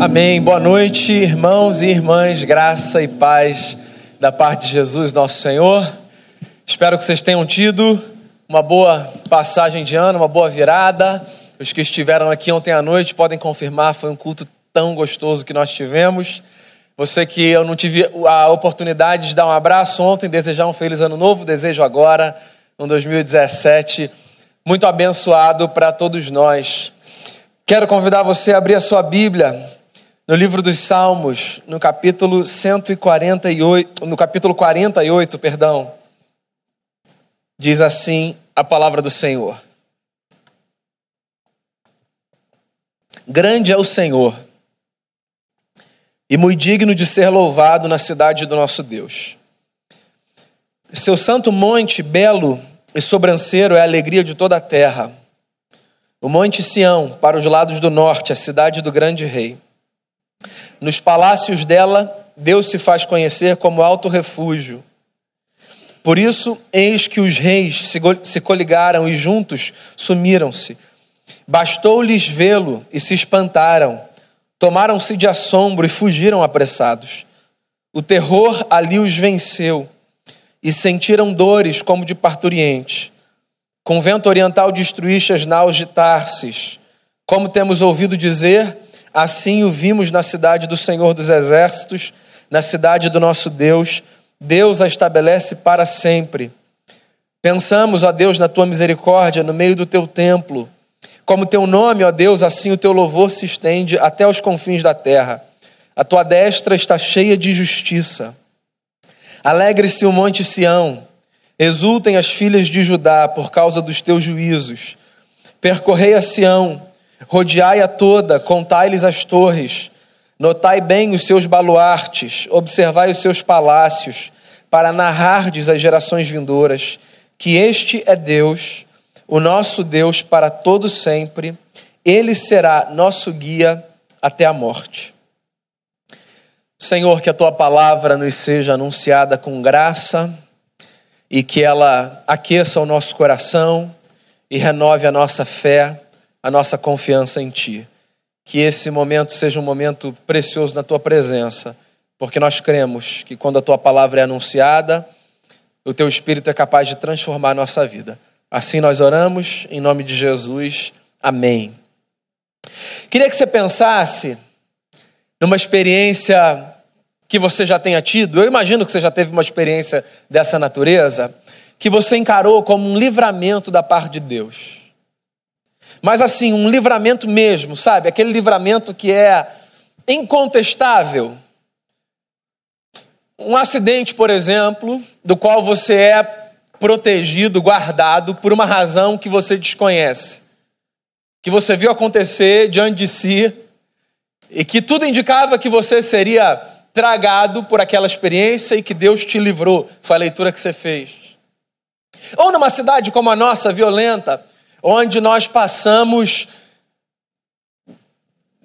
Amém. Boa noite, irmãos e irmãs, graça e paz da parte de Jesus, nosso Senhor. Espero que vocês tenham tido uma boa passagem de ano, uma boa virada. Os que estiveram aqui ontem à noite podem confirmar, foi um culto tão gostoso que nós tivemos. Você que eu não tive a oportunidade de dar um abraço ontem, desejar um feliz ano novo, desejo agora, um 2017 muito abençoado para todos nós. Quero convidar você a abrir a sua Bíblia no livro dos Salmos, no capítulo 148, no capítulo 48, perdão. Diz assim a palavra do Senhor: Grande é o Senhor, e muito digno de ser louvado na cidade do nosso Deus. Seu santo monte, belo e sobranceiro, é a alegria de toda a terra. O monte Sião, para os lados do norte, a cidade do grande rei. Nos palácios dela, Deus se faz conhecer como alto refúgio. Por isso, eis que os reis se coligaram e juntos sumiram-se. Bastou-lhes vê-lo e se espantaram. Tomaram-se de assombro e fugiram apressados. O terror ali os venceu e sentiram dores como de parturiente. Com vento oriental destruíste as naus de Tarsis. Como temos ouvido dizer, Assim o vimos na cidade do Senhor dos Exércitos, na cidade do nosso Deus. Deus a estabelece para sempre. Pensamos, ó Deus, na tua misericórdia no meio do teu templo. Como teu nome, ó Deus, assim o teu louvor se estende até os confins da terra. A tua destra está cheia de justiça. Alegre-se o monte Sião, exultem as filhas de Judá por causa dos teus juízos. Percorrei a Sião, Rodeai-a toda, contai-lhes as torres, notai bem os seus baluartes, observai os seus palácios, para narrardes às gerações vindouras que este é Deus, o nosso Deus para todo sempre, ele será nosso guia até a morte. Senhor, que a tua palavra nos seja anunciada com graça e que ela aqueça o nosso coração e renove a nossa fé a nossa confiança em Ti. Que esse momento seja um momento precioso na Tua presença, porque nós cremos que quando a Tua palavra é anunciada, o Teu Espírito é capaz de transformar a nossa vida. Assim nós oramos, em nome de Jesus. Amém. Queria que você pensasse numa experiência que você já tenha tido, eu imagino que você já teve uma experiência dessa natureza, que você encarou como um livramento da parte de Deus. Mas assim, um livramento mesmo, sabe? Aquele livramento que é incontestável. Um acidente, por exemplo, do qual você é protegido, guardado por uma razão que você desconhece, que você viu acontecer diante de si e que tudo indicava que você seria tragado por aquela experiência e que Deus te livrou. Foi a leitura que você fez. Ou numa cidade como a nossa, violenta, onde nós passamos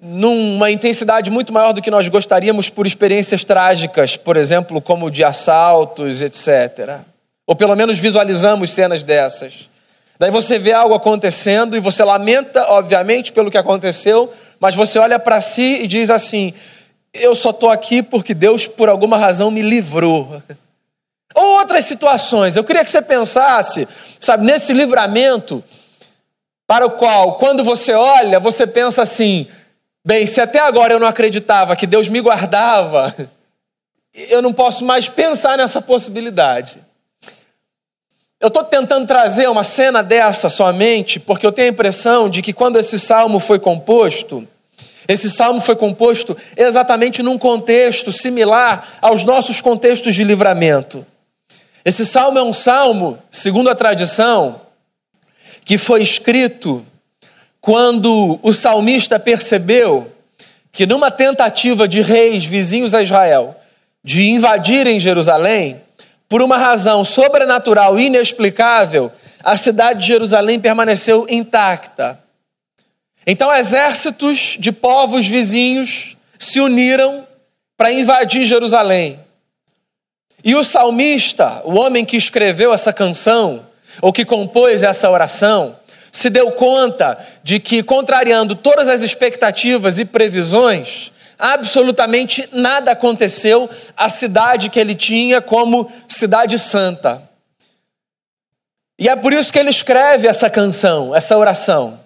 numa intensidade muito maior do que nós gostaríamos por experiências trágicas, por exemplo, como de assaltos, etc. Ou pelo menos visualizamos cenas dessas. Daí você vê algo acontecendo e você lamenta, obviamente, pelo que aconteceu, mas você olha para si e diz assim: eu só estou aqui porque Deus, por alguma razão, me livrou. Ou outras situações, eu queria que você pensasse, sabe, nesse livramento para o qual, quando você olha, você pensa assim: bem, se até agora eu não acreditava que Deus me guardava, eu não posso mais pensar nessa possibilidade. Eu estou tentando trazer uma cena dessa somente porque eu tenho a impressão de que quando esse salmo foi composto, esse salmo foi composto exatamente num contexto similar aos nossos contextos de livramento. Esse salmo é um salmo, segundo a tradição, que foi escrito quando o salmista percebeu que numa tentativa de reis vizinhos a Israel de invadirem Jerusalém, por uma razão sobrenatural e inexplicável, a cidade de Jerusalém permaneceu intacta. Então, exércitos de povos vizinhos se uniram para invadir Jerusalém. E o salmista, o homem que escreveu essa canção, ou que compôs essa oração, se deu conta de que, contrariando todas as expectativas e previsões, absolutamente nada aconteceu à cidade que ele tinha como cidade santa. E é por isso que ele escreve essa canção, essa oração.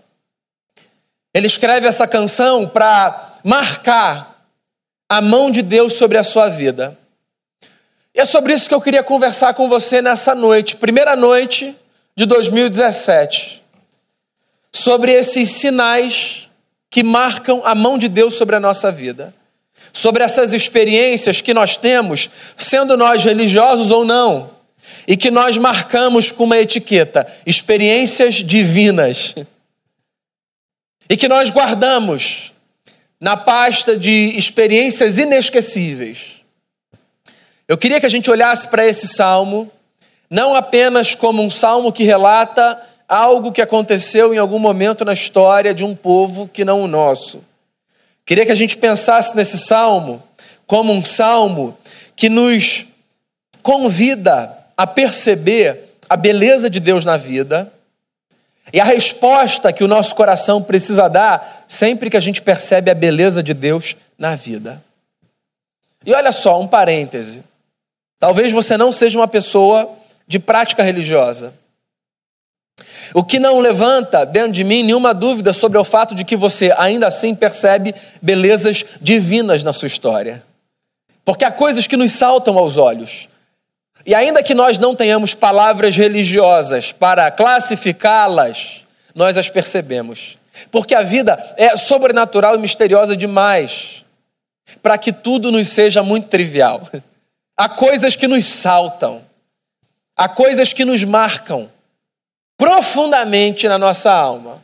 Ele escreve essa canção para marcar a mão de Deus sobre a sua vida. E é sobre isso que eu queria conversar com você nessa noite, primeira noite de 2017, sobre esses sinais que marcam a mão de Deus sobre a nossa vida, sobre essas experiências que nós temos, sendo nós religiosos ou não, e que nós marcamos com uma etiqueta: experiências divinas, e que nós guardamos na pasta de experiências inesquecíveis. Eu queria que a gente olhasse para esse salmo, não apenas como um salmo que relata algo que aconteceu em algum momento na história de um povo que não o nosso. Queria que a gente pensasse nesse salmo como um salmo que nos convida a perceber a beleza de Deus na vida e a resposta que o nosso coração precisa dar sempre que a gente percebe a beleza de Deus na vida. E olha só, um parêntese. Talvez você não seja uma pessoa de prática religiosa. O que não levanta dentro de mim nenhuma dúvida sobre o fato de que você ainda assim percebe belezas divinas na sua história. Porque há coisas que nos saltam aos olhos. E ainda que nós não tenhamos palavras religiosas para classificá-las, nós as percebemos. Porque a vida é sobrenatural e misteriosa demais para que tudo nos seja muito trivial. Há coisas que nos saltam, há coisas que nos marcam profundamente na nossa alma.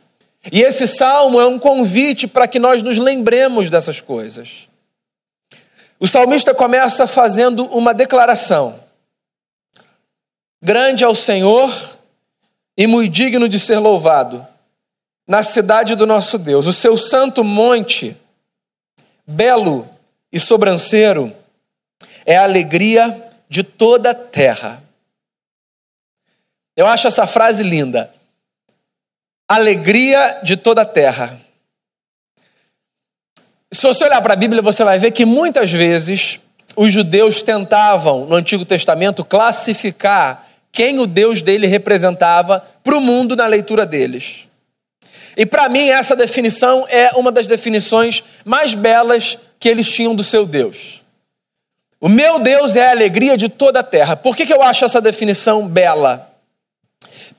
E esse salmo é um convite para que nós nos lembremos dessas coisas. O salmista começa fazendo uma declaração: Grande é o Senhor e muito digno de ser louvado na cidade do nosso Deus. O seu santo monte, belo e sobranceiro, é a alegria de toda a terra. Eu acho essa frase linda. Alegria de toda a terra. Se você olhar para a Bíblia, você vai ver que muitas vezes os judeus tentavam, no Antigo Testamento, classificar quem o Deus dele representava para o mundo na leitura deles. E para mim, essa definição é uma das definições mais belas que eles tinham do seu Deus. O meu Deus é a alegria de toda a terra. Por que, que eu acho essa definição bela?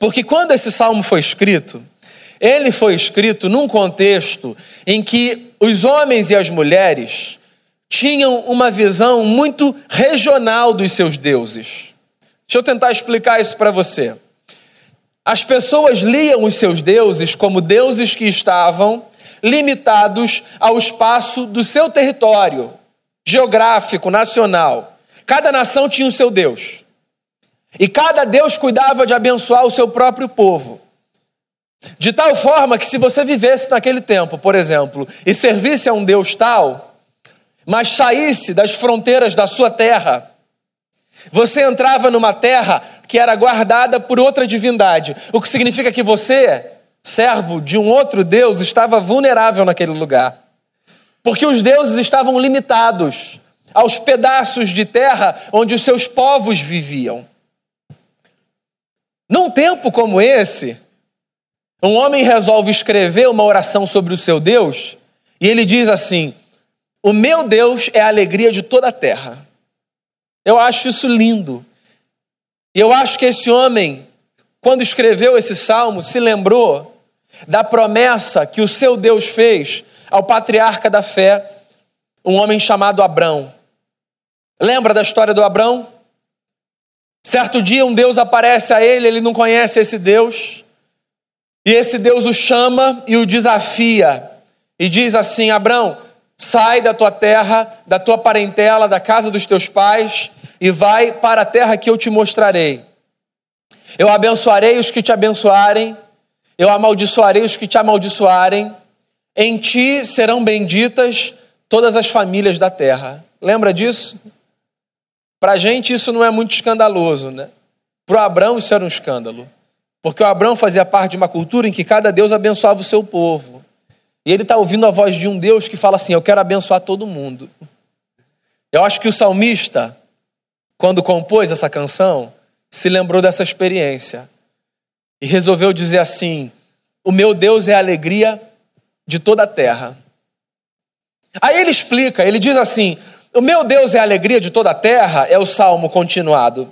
Porque quando esse salmo foi escrito, ele foi escrito num contexto em que os homens e as mulheres tinham uma visão muito regional dos seus deuses. Deixa eu tentar explicar isso para você. As pessoas liam os seus deuses como deuses que estavam limitados ao espaço do seu território geográfico, nacional. Cada nação tinha o seu Deus. E cada Deus cuidava de abençoar o seu próprio povo. De tal forma que, se você vivesse naquele tempo, por exemplo, e servisse a um Deus tal, mas saísse das fronteiras da sua terra, você entrava numa terra que era guardada por outra divindade, o que significa que você, servo de um outro Deus, estava vulnerável naquele lugar. Porque os deuses estavam limitados aos pedaços de terra onde os seus povos viviam. Num tempo como esse, um homem resolve escrever uma oração sobre o seu Deus e ele diz assim: O meu Deus é a alegria de toda a terra. Eu acho isso lindo. E eu acho que esse homem, quando escreveu esse salmo, se lembrou da promessa que o seu Deus fez ao patriarca da fé, um homem chamado Abrão. Lembra da história do Abrão? Certo dia um Deus aparece a ele, ele não conhece esse Deus, e esse Deus o chama e o desafia, e diz assim: Abrão, sai da tua terra, da tua parentela, da casa dos teus pais, e vai para a terra que eu te mostrarei. Eu abençoarei os que te abençoarem, eu amaldiçoarei os que te amaldiçoarem, em ti serão benditas todas as famílias da terra. Lembra disso? Para a gente isso não é muito escandaloso, né? Para o Abraão isso era um escândalo. Porque o Abraão fazia parte de uma cultura em que cada Deus abençoava o seu povo. E ele está ouvindo a voz de um Deus que fala assim: Eu quero abençoar todo mundo. Eu acho que o salmista, quando compôs essa canção, se lembrou dessa experiência e resolveu dizer assim: O meu Deus é a alegria de toda a terra. Aí ele explica, ele diz assim: O meu Deus é a alegria de toda a terra, é o salmo continuado,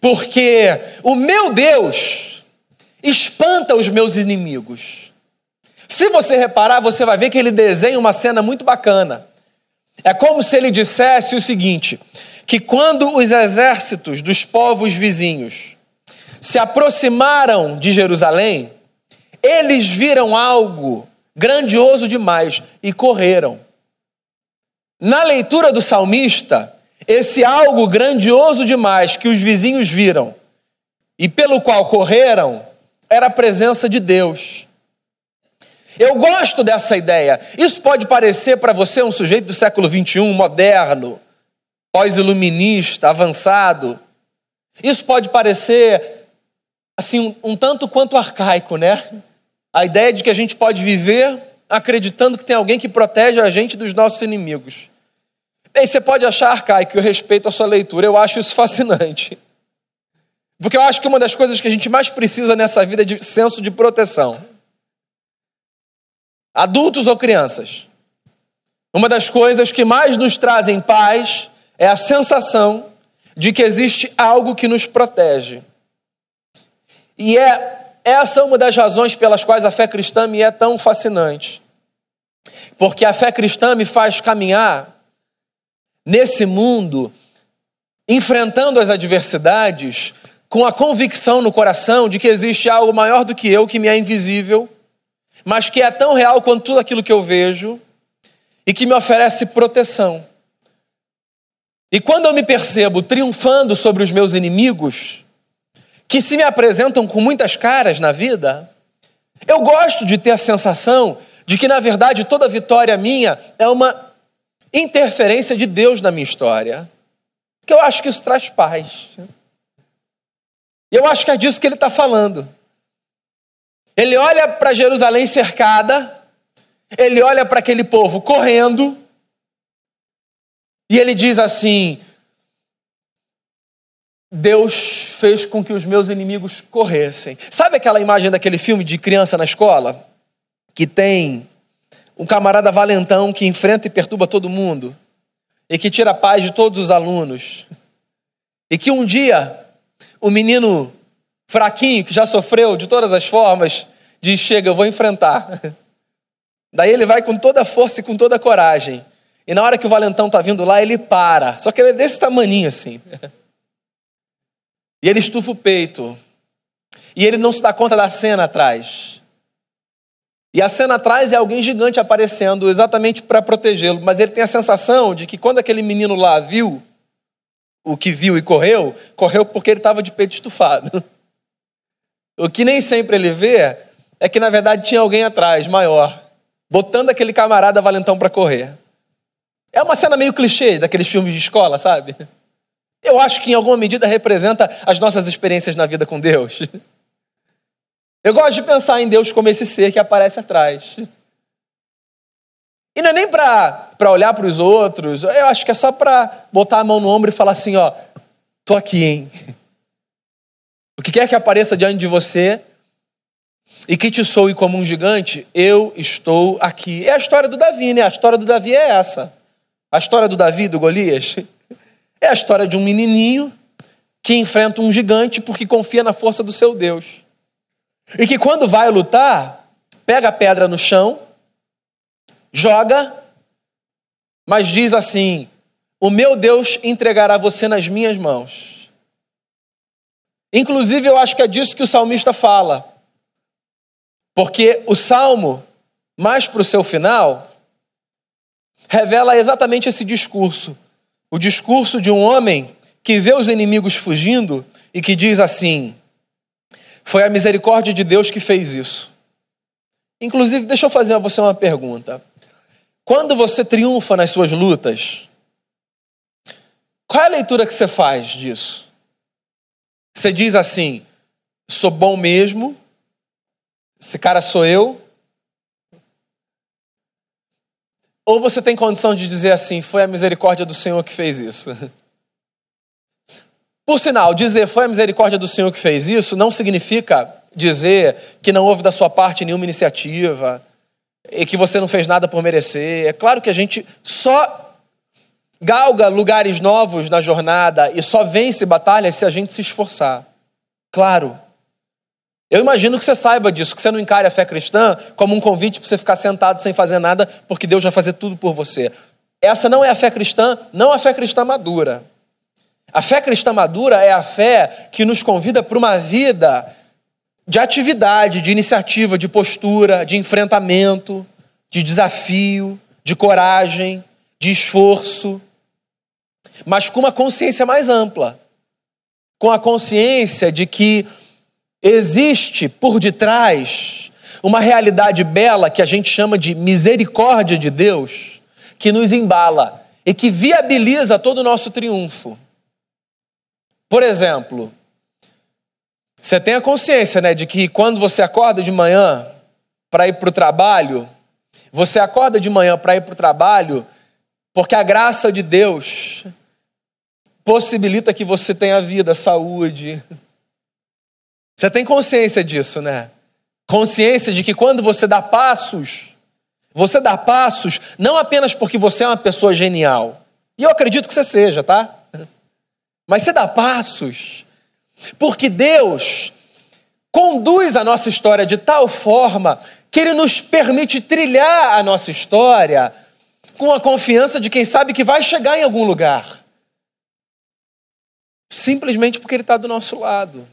porque o meu Deus espanta os meus inimigos. Se você reparar, você vai ver que ele desenha uma cena muito bacana. É como se ele dissesse o seguinte: que quando os exércitos dos povos vizinhos se aproximaram de Jerusalém, eles viram algo grandioso demais e correram. Na leitura do salmista, esse algo grandioso demais que os vizinhos viram e pelo qual correram era a presença de Deus. Eu gosto dessa ideia. Isso pode parecer para você um sujeito do século 21, moderno, pós-iluminista, avançado. Isso pode parecer assim um, um tanto quanto arcaico, né? A ideia de que a gente pode viver acreditando que tem alguém que protege a gente dos nossos inimigos. Bem, você pode achar arcaico, eu respeito a sua leitura, eu acho isso fascinante. Porque eu acho que uma das coisas que a gente mais precisa nessa vida é de senso de proteção adultos ou crianças. Uma das coisas que mais nos trazem paz é a sensação de que existe algo que nos protege. E é essa uma das razões pelas quais a fé cristã me é tão fascinante. Porque a fé cristã me faz caminhar nesse mundo, enfrentando as adversidades, com a convicção no coração de que existe algo maior do que eu que me é invisível mas que é tão real quanto tudo aquilo que eu vejo e que me oferece proteção. E quando eu me percebo triunfando sobre os meus inimigos, que se me apresentam com muitas caras na vida, eu gosto de ter a sensação de que, na verdade, toda vitória minha é uma interferência de Deus na minha história. Que eu acho que isso traz paz. E eu acho que é disso que ele está falando. Ele olha para Jerusalém cercada, ele olha para aquele povo correndo, e ele diz assim: Deus fez com que os meus inimigos corressem. Sabe aquela imagem daquele filme de criança na escola? Que tem um camarada valentão que enfrenta e perturba todo mundo, e que tira a paz de todos os alunos, e que um dia o menino fraquinho, que já sofreu de todas as formas, diz: Chega, eu vou enfrentar. Daí ele vai com toda a força e com toda a coragem. E na hora que o valentão está vindo lá, ele para. Só que ele é desse tamaninho assim. E ele estufa o peito. E ele não se dá conta da cena atrás. E a cena atrás é alguém gigante aparecendo exatamente para protegê-lo. Mas ele tem a sensação de que quando aquele menino lá viu o que viu e correu, correu porque ele estava de peito estufado. O que nem sempre ele vê é que na verdade tinha alguém atrás, maior, botando aquele camarada valentão para correr. É uma cena meio clichê daqueles filmes de escola, sabe? Eu acho que em alguma medida representa as nossas experiências na vida com Deus. Eu gosto de pensar em Deus como esse ser que aparece atrás. E não é nem para olhar para os outros, eu acho que é só para botar a mão no ombro e falar assim: ó, tô aqui, hein? O que quer que apareça diante de você e que te soe como um gigante, eu estou aqui. É a história do Davi, né? A história do Davi é essa. A história do Davi, do Golias, é a história de um menininho que enfrenta um gigante porque confia na força do seu Deus. E que quando vai lutar, pega a pedra no chão, joga, mas diz assim: O meu Deus entregará você nas minhas mãos. Inclusive, eu acho que é disso que o salmista fala. Porque o salmo, mais para o seu final, revela exatamente esse discurso. O discurso de um homem que vê os inimigos fugindo e que diz assim: Foi a misericórdia de Deus que fez isso. Inclusive, deixa eu fazer a você uma pergunta. Quando você triunfa nas suas lutas, qual é a leitura que você faz disso? Você diz assim: sou bom mesmo, esse cara sou eu. Ou você tem condição de dizer assim: foi a misericórdia do Senhor que fez isso? Por sinal, dizer foi a misericórdia do Senhor que fez isso não significa dizer que não houve da sua parte nenhuma iniciativa e que você não fez nada por merecer. É claro que a gente só galga lugares novos na jornada e só vence batalhas se a gente se esforçar. Claro. Eu imagino que você saiba disso, que você não encare a fé cristã como um convite para você ficar sentado sem fazer nada, porque Deus vai fazer tudo por você. Essa não é a fé cristã, não a fé cristã madura. A fé cristã madura é a fé que nos convida para uma vida de atividade, de iniciativa, de postura, de enfrentamento, de desafio, de coragem, de esforço, mas com uma consciência mais ampla. Com a consciência de que existe por detrás uma realidade bela que a gente chama de misericórdia de Deus, que nos embala e que viabiliza todo o nosso triunfo. Por exemplo, você tem a consciência né, de que quando você acorda de manhã para ir para o trabalho, você acorda de manhã para ir para o trabalho porque a graça de Deus possibilita que você tenha vida, saúde. Você tem consciência disso, né? Consciência de que quando você dá passos, você dá passos não apenas porque você é uma pessoa genial, e eu acredito que você seja, tá? Mas você dá passos, porque Deus conduz a nossa história de tal forma que Ele nos permite trilhar a nossa história com a confiança de quem sabe que vai chegar em algum lugar. Simplesmente porque Ele está do nosso lado.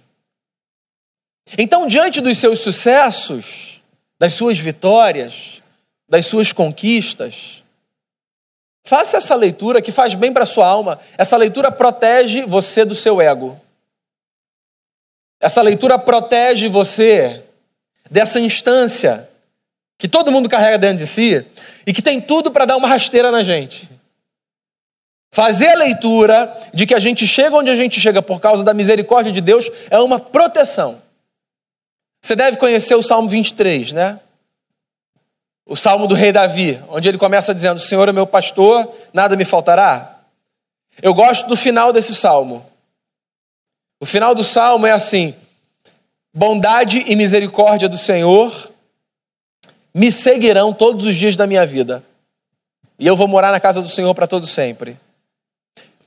Então, diante dos seus sucessos, das suas vitórias, das suas conquistas, Faça essa leitura que faz bem para a sua alma. Essa leitura protege você do seu ego. Essa leitura protege você dessa instância que todo mundo carrega dentro de si e que tem tudo para dar uma rasteira na gente. Fazer a leitura de que a gente chega onde a gente chega por causa da misericórdia de Deus é uma proteção. Você deve conhecer o Salmo 23, né? O salmo do rei Davi, onde ele começa dizendo: Senhor é meu pastor, nada me faltará. Eu gosto do final desse salmo. O final do salmo é assim: bondade e misericórdia do Senhor me seguirão todos os dias da minha vida, e eu vou morar na casa do Senhor para todo sempre.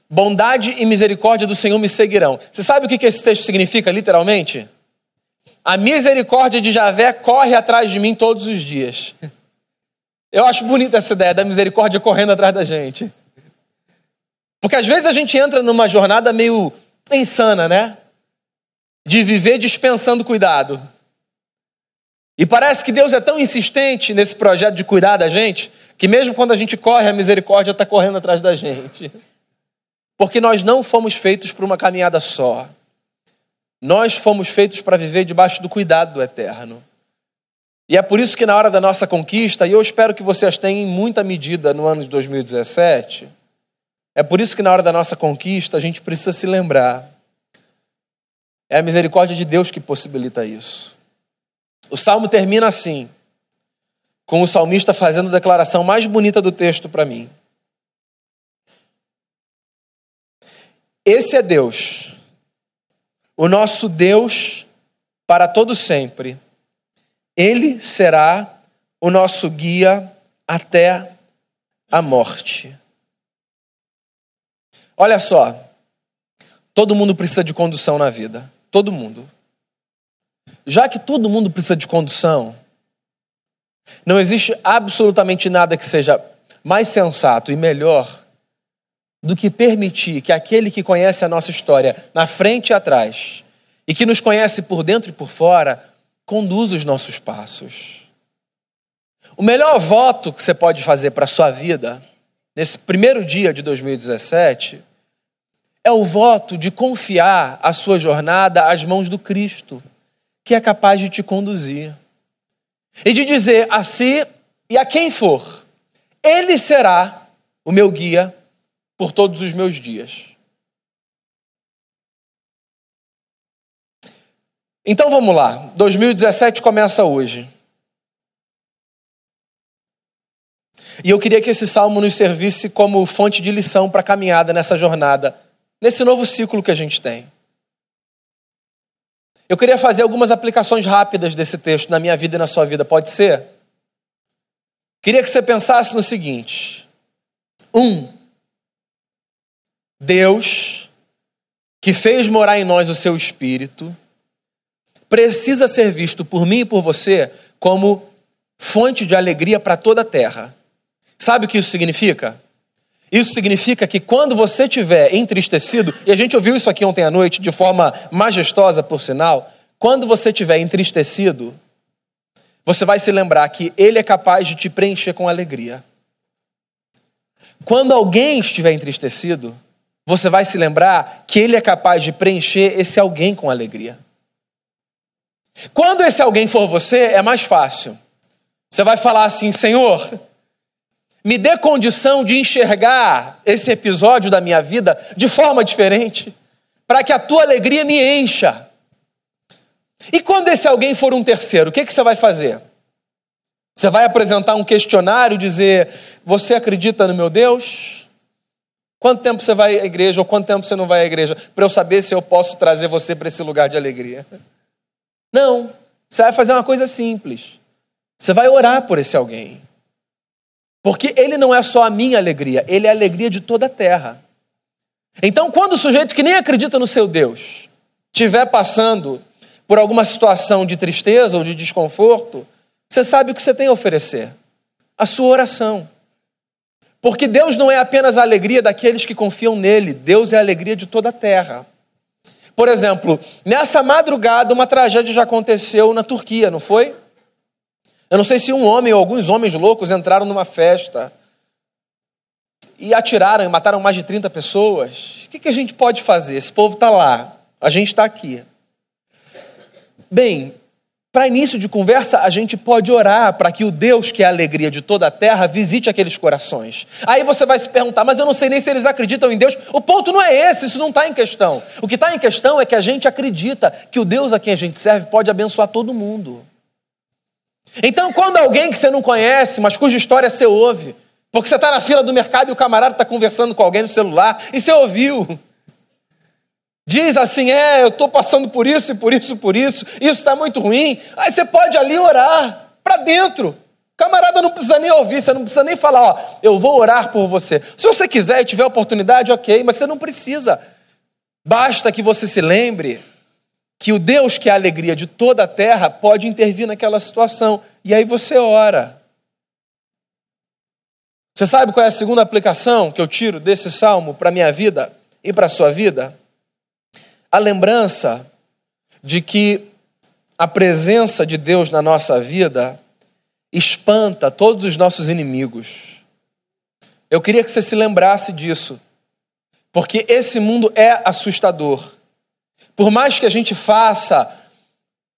Bondade e misericórdia do Senhor me seguirão. Você sabe o que esse texto significa literalmente? A misericórdia de Javé corre atrás de mim todos os dias. Eu acho bonita essa ideia da misericórdia correndo atrás da gente. Porque às vezes a gente entra numa jornada meio insana, né? De viver dispensando cuidado. E parece que Deus é tão insistente nesse projeto de cuidar da gente, que mesmo quando a gente corre, a misericórdia está correndo atrás da gente. Porque nós não fomos feitos para uma caminhada só. Nós fomos feitos para viver debaixo do cuidado do eterno. E é por isso que na hora da nossa conquista, e eu espero que vocês tenham em muita medida no ano de 2017, é por isso que na hora da nossa conquista a gente precisa se lembrar. É a misericórdia de Deus que possibilita isso. O salmo termina assim, com o salmista fazendo a declaração mais bonita do texto para mim. Esse é Deus, o nosso Deus para todo sempre ele será o nosso guia até a morte. Olha só, todo mundo precisa de condução na vida. Todo mundo. Já que todo mundo precisa de condução, não existe absolutamente nada que seja mais sensato e melhor do que permitir que aquele que conhece a nossa história na frente e atrás e que nos conhece por dentro e por fora conduz os nossos passos. O melhor voto que você pode fazer para a sua vida, nesse primeiro dia de 2017, é o voto de confiar a sua jornada às mãos do Cristo, que é capaz de te conduzir. E de dizer a si e a quem for, Ele será o meu guia por todos os meus dias. Então vamos lá, 2017 começa hoje. E eu queria que esse salmo nos servisse como fonte de lição para a caminhada nessa jornada, nesse novo ciclo que a gente tem. Eu queria fazer algumas aplicações rápidas desse texto na minha vida e na sua vida, pode ser? Queria que você pensasse no seguinte: um, Deus, que fez morar em nós o seu espírito, precisa ser visto por mim e por você como fonte de alegria para toda a terra. Sabe o que isso significa? Isso significa que quando você estiver entristecido, e a gente ouviu isso aqui ontem à noite de forma majestosa, por sinal, quando você estiver entristecido, você vai se lembrar que Ele é capaz de te preencher com alegria. Quando alguém estiver entristecido, você vai se lembrar que Ele é capaz de preencher esse alguém com alegria. Quando esse alguém for você, é mais fácil. Você vai falar assim: Senhor, me dê condição de enxergar esse episódio da minha vida de forma diferente, para que a tua alegria me encha. E quando esse alguém for um terceiro, o que, que você vai fazer? Você vai apresentar um questionário, dizer: Você acredita no meu Deus? Quanto tempo você vai à igreja ou quanto tempo você não vai à igreja? Para eu saber se eu posso trazer você para esse lugar de alegria. Não. Você vai fazer uma coisa simples. Você vai orar por esse alguém. Porque ele não é só a minha alegria, ele é a alegria de toda a terra. Então, quando o sujeito que nem acredita no seu Deus estiver passando por alguma situação de tristeza ou de desconforto, você sabe o que você tem a oferecer: a sua oração. Porque Deus não é apenas a alegria daqueles que confiam nele, Deus é a alegria de toda a terra. Por exemplo, nessa madrugada, uma tragédia já aconteceu na Turquia, não foi? Eu não sei se um homem ou alguns homens loucos entraram numa festa e atiraram e mataram mais de 30 pessoas. O que, a gente pode fazer? Esse povo está lá, a gente está aqui. Bem, para início de conversa, a gente pode orar para que o Deus, que é a alegria de toda a terra, visite aqueles corações. Aí você vai se perguntar, mas eu não sei nem se eles acreditam em Deus. O ponto não é esse, isso não está em questão. O que está em questão é que a gente acredita que o Deus a quem a gente serve pode abençoar todo mundo. Então, quando alguém que você não conhece, mas cuja história você ouve, porque você está na fila do mercado e o camarada está conversando com alguém no celular e você ouviu, diz assim: É, eu estou passando por isso e por isso por isso, isso está muito ruim. Aí você pode ali orar para dentro. Camarada não precisa nem ouvir, você não precisa nem falar, ó, eu vou orar por você. Se você quiser e tiver oportunidade, ok, mas você não precisa. Basta que você se lembre que o Deus que é a alegria de toda a terra pode intervir naquela situação. E aí você ora. Você sabe qual é a segunda aplicação que eu tiro desse salmo para a minha vida e para a sua vida? A lembrança de que a presença de Deus na nossa vida espanta todos os nossos inimigos. Eu queria que você se lembrasse disso, porque esse mundo é assustador. Por mais que a gente faça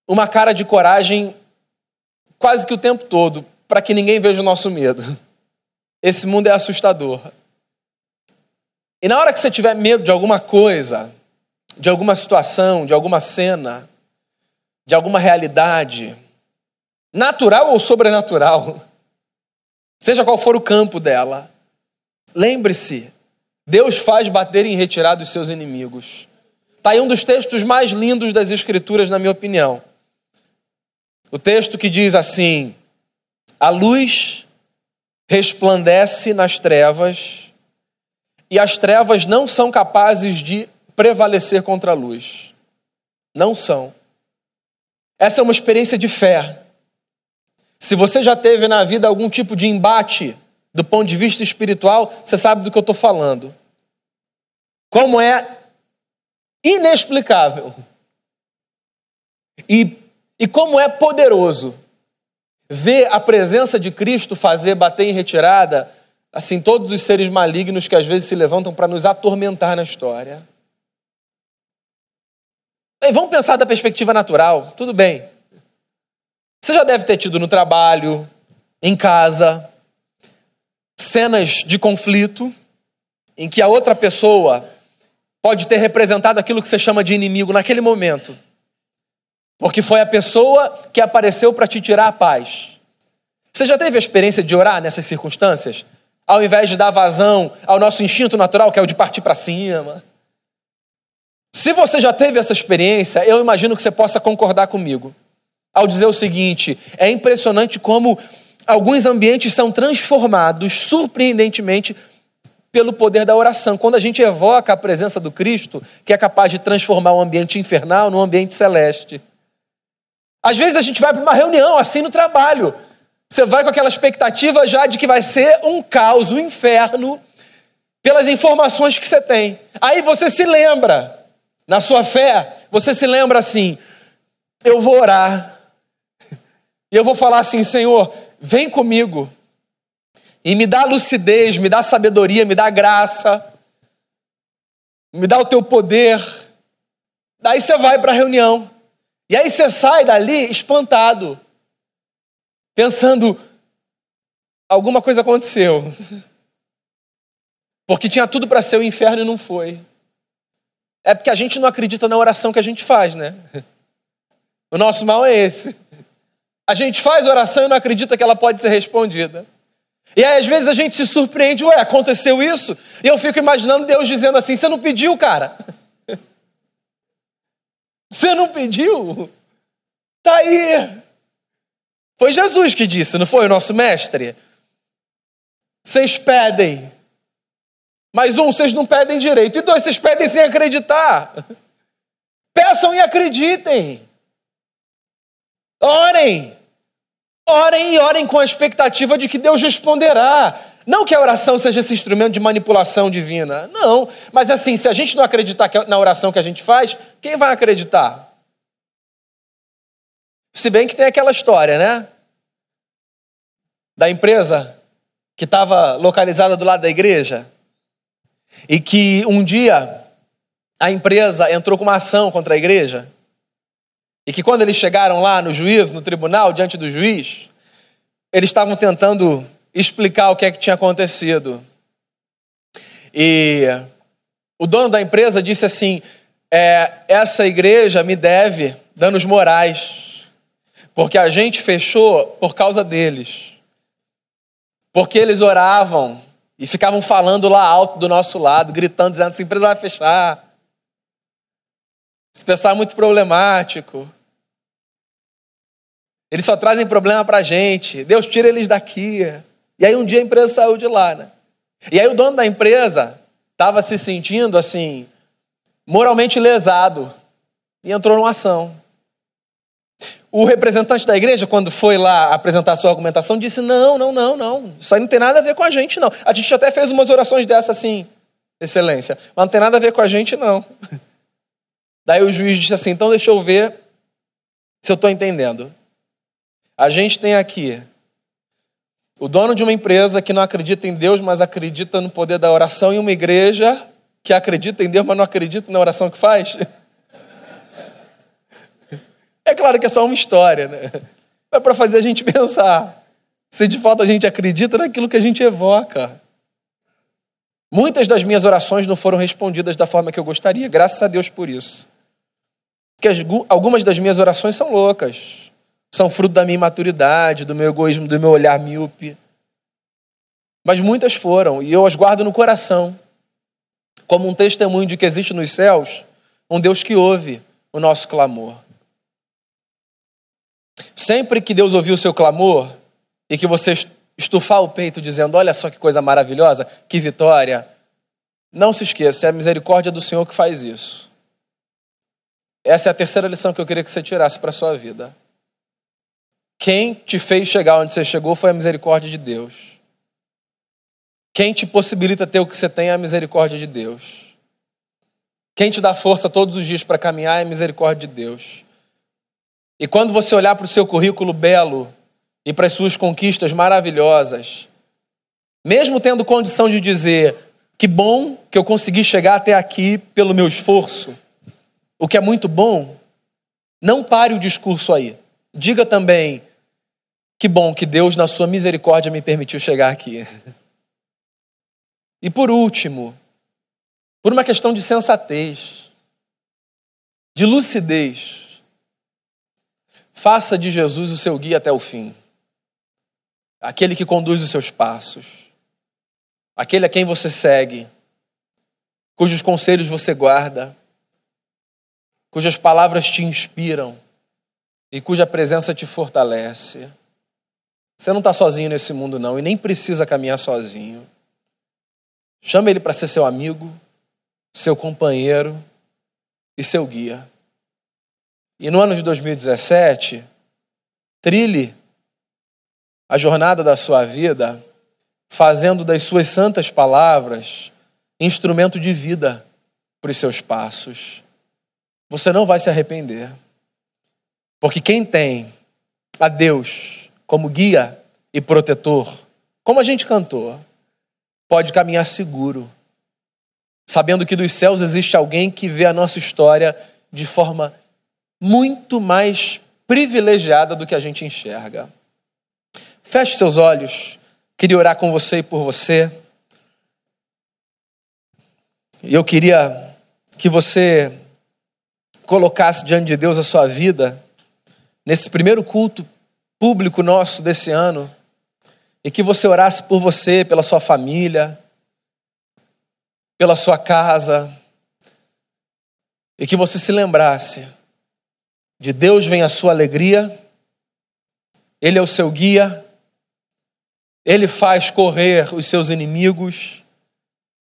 uma cara de coragem quase que o tempo todo, para que ninguém veja o nosso medo. Esse mundo é assustador. E na hora que você tiver medo de alguma coisa, de alguma situação, de alguma cena, de alguma realidade, natural ou sobrenatural, seja qual for o campo dela, lembre-se: Deus faz bater em retirada os seus inimigos. Está aí um dos textos mais lindos das Escrituras, na minha opinião. O texto que diz assim: A luz resplandece nas trevas, e as trevas não são capazes de prevalecer contra a luz. Não são. Essa é uma experiência de fé. Se você já teve na vida algum tipo de embate do ponto de vista espiritual, você sabe do que eu estou falando. Como é inexplicável. E, e como é poderoso ver a presença de Cristo fazer bater em retirada assim todos os seres malignos que às vezes se levantam para nos atormentar na história. Vamos pensar da perspectiva natural, tudo bem. Você já deve ter tido no trabalho, em casa, cenas de conflito em que a outra pessoa pode ter representado aquilo que você chama de inimigo naquele momento. Porque foi a pessoa que apareceu para te tirar a paz. Você já teve a experiência de orar nessas circunstâncias? Ao invés de dar vazão ao nosso instinto natural, que é o de partir para cima. Se você já teve essa experiência, eu imagino que você possa concordar comigo. Ao dizer o seguinte: é impressionante como alguns ambientes são transformados surpreendentemente pelo poder da oração. Quando a gente evoca a presença do Cristo, que é capaz de transformar um ambiente infernal num ambiente celeste. Às vezes a gente vai para uma reunião assim no trabalho. Você vai com aquela expectativa já de que vai ser um caos, um inferno, pelas informações que você tem. Aí você se lembra, na sua fé, você se lembra assim: eu vou orar, e eu vou falar assim, Senhor, vem comigo, e me dá lucidez, me dá sabedoria, me dá graça, me dá o teu poder. Daí você vai para a reunião. E aí você sai dali espantado, pensando: alguma coisa aconteceu. Porque tinha tudo para ser o inferno e não foi. É porque a gente não acredita na oração que a gente faz, né? O nosso mal é esse. A gente faz oração e não acredita que ela pode ser respondida. E aí, às vezes, a gente se surpreende, ué, aconteceu isso? E eu fico imaginando Deus dizendo assim: você não pediu, cara? Você não pediu? Tá aí. Foi Jesus que disse, não foi o nosso mestre? Vocês pedem. Mas um, vocês não pedem direito. E dois, vocês pedem sem acreditar. Peçam e acreditem. Orem. Orem e orem com a expectativa de que Deus responderá. Não que a oração seja esse instrumento de manipulação divina. Não. Mas assim, se a gente não acreditar na oração que a gente faz, quem vai acreditar? Se bem que tem aquela história, né? Da empresa que estava localizada do lado da igreja e que um dia a empresa entrou com uma ação contra a igreja e que quando eles chegaram lá no juízo, no tribunal, diante do juiz, eles estavam tentando explicar o que é que tinha acontecido. E o dono da empresa disse assim: é, essa igreja me deve danos morais, porque a gente fechou por causa deles. Porque eles oravam e ficavam falando lá alto do nosso lado, gritando, dizendo: essa empresa vai fechar. Esse pessoal é muito problemático. Eles só trazem problema para a gente. Deus tira eles daqui. E aí um dia a empresa saiu de lá, né? E aí o dono da empresa estava se sentindo assim, moralmente lesado. E entrou numa ação. O representante da igreja, quando foi lá apresentar sua argumentação, disse: Não, não, não, não. Isso aí não tem nada a ver com a gente, não. A gente até fez umas orações dessa assim, excelência. Mas não tem nada a ver com a gente, não. Daí o juiz disse assim: Então deixa eu ver se eu estou entendendo. A gente tem aqui o dono de uma empresa que não acredita em Deus, mas acredita no poder da oração, e uma igreja que acredita em Deus, mas não acredita na oração que faz. É claro que é só uma história, né? É para fazer a gente pensar se de fato a gente acredita naquilo que a gente evoca. Muitas das minhas orações não foram respondidas da forma que eu gostaria, graças a Deus por isso. Porque algumas das minhas orações são loucas são fruto da minha imaturidade, do meu egoísmo, do meu olhar míope. Mas muitas foram, e eu as guardo no coração, como um testemunho de que existe nos céus um Deus que ouve o nosso clamor. Sempre que Deus ouviu o seu clamor e que você estufar o peito dizendo: Olha só que coisa maravilhosa, que vitória, não se esqueça, é a misericórdia do Senhor que faz isso. Essa é a terceira lição que eu queria que você tirasse para a sua vida. Quem te fez chegar onde você chegou foi a misericórdia de Deus. Quem te possibilita ter o que você tem é a misericórdia de Deus. Quem te dá força todos os dias para caminhar é a misericórdia de Deus. E quando você olhar para o seu currículo belo e para as suas conquistas maravilhosas, mesmo tendo condição de dizer que bom que eu consegui chegar até aqui pelo meu esforço, o que é muito bom, não pare o discurso aí. Diga também, que bom que Deus, na sua misericórdia, me permitiu chegar aqui. E por último, por uma questão de sensatez, de lucidez, faça de Jesus o seu guia até o fim. aquele que conduz os seus passos, aquele a quem você segue, cujos conselhos você guarda, cujas palavras te inspiram e cuja presença te fortalece. Você não está sozinho nesse mundo, não, e nem precisa caminhar sozinho. Chama ele para ser seu amigo, seu companheiro e seu guia. E no ano de 2017, trilhe a jornada da sua vida, fazendo das suas santas palavras instrumento de vida para os seus passos. Você não vai se arrepender. Porque quem tem a Deus como guia e protetor, como a gente cantou, pode caminhar seguro, sabendo que dos céus existe alguém que vê a nossa história de forma muito mais privilegiada do que a gente enxerga. Feche seus olhos, queria orar com você e por você. E eu queria que você colocasse diante de Deus a sua vida nesse primeiro culto público nosso desse ano e que você orasse por você, pela sua família, pela sua casa e que você se lembrasse de Deus vem a sua alegria, Ele é o seu guia, Ele faz correr os seus inimigos.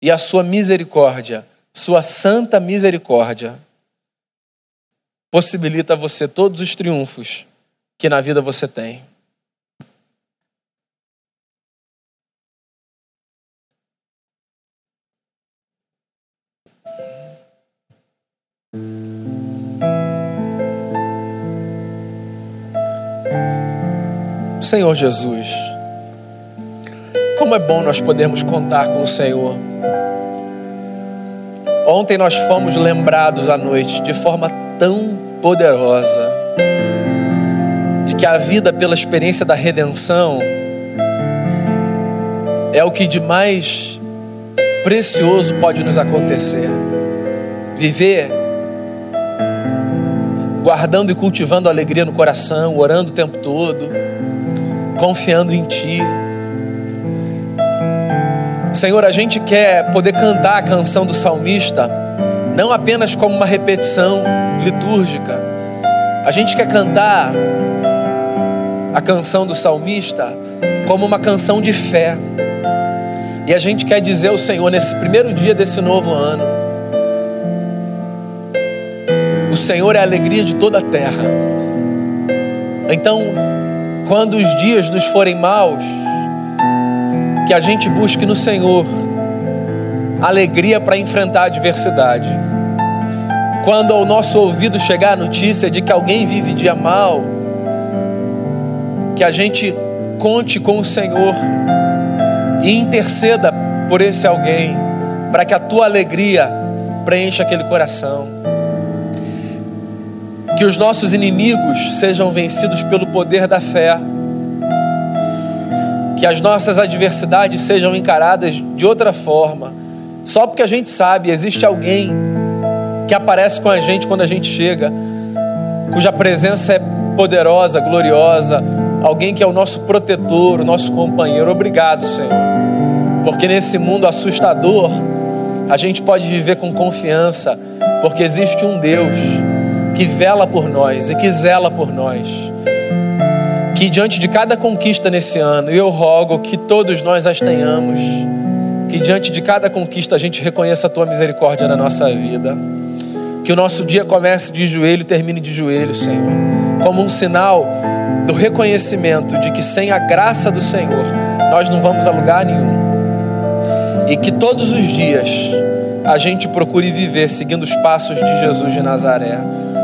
E a sua misericórdia, sua santa misericórdia, possibilita a você todos os triunfos que na vida você tem. Senhor Jesus, como é bom nós podermos contar com o Senhor. Ontem nós fomos lembrados à noite de forma tão poderosa de que a vida pela experiência da redenção é o que de mais precioso pode nos acontecer. Viver guardando e cultivando alegria no coração, orando o tempo todo confiando em Ti. Senhor, a gente quer poder cantar a canção do salmista, não apenas como uma repetição litúrgica. A gente quer cantar a canção do salmista como uma canção de fé. E a gente quer dizer ao Senhor, nesse primeiro dia desse novo ano, o Senhor é a alegria de toda a terra. Então, quando os dias nos forem maus, que a gente busque no Senhor alegria para enfrentar a adversidade. Quando ao nosso ouvido chegar a notícia de que alguém vive dia mal, que a gente conte com o Senhor e interceda por esse alguém, para que a tua alegria preencha aquele coração que os nossos inimigos sejam vencidos pelo poder da fé, que as nossas adversidades sejam encaradas de outra forma, só porque a gente sabe, existe alguém que aparece com a gente quando a gente chega, cuja presença é poderosa, gloriosa, alguém que é o nosso protetor, o nosso companheiro. Obrigado, Senhor, porque nesse mundo assustador, a gente pode viver com confiança, porque existe um Deus que vela por nós e que zela por nós. Que diante de cada conquista nesse ano, eu rogo que todos nós as tenhamos. Que diante de cada conquista a gente reconheça a tua misericórdia na nossa vida. Que o nosso dia comece de joelho e termine de joelho, Senhor. Como um sinal do reconhecimento de que sem a graça do Senhor nós não vamos a lugar nenhum. E que todos os dias a gente procure viver seguindo os passos de Jesus de Nazaré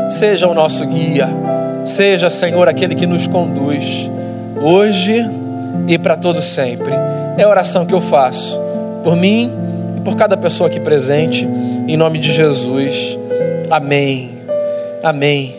seja o nosso guia, seja, Senhor, aquele que nos conduz, hoje e para todo sempre. É a oração que eu faço por mim e por cada pessoa aqui presente, em nome de Jesus. Amém. Amém.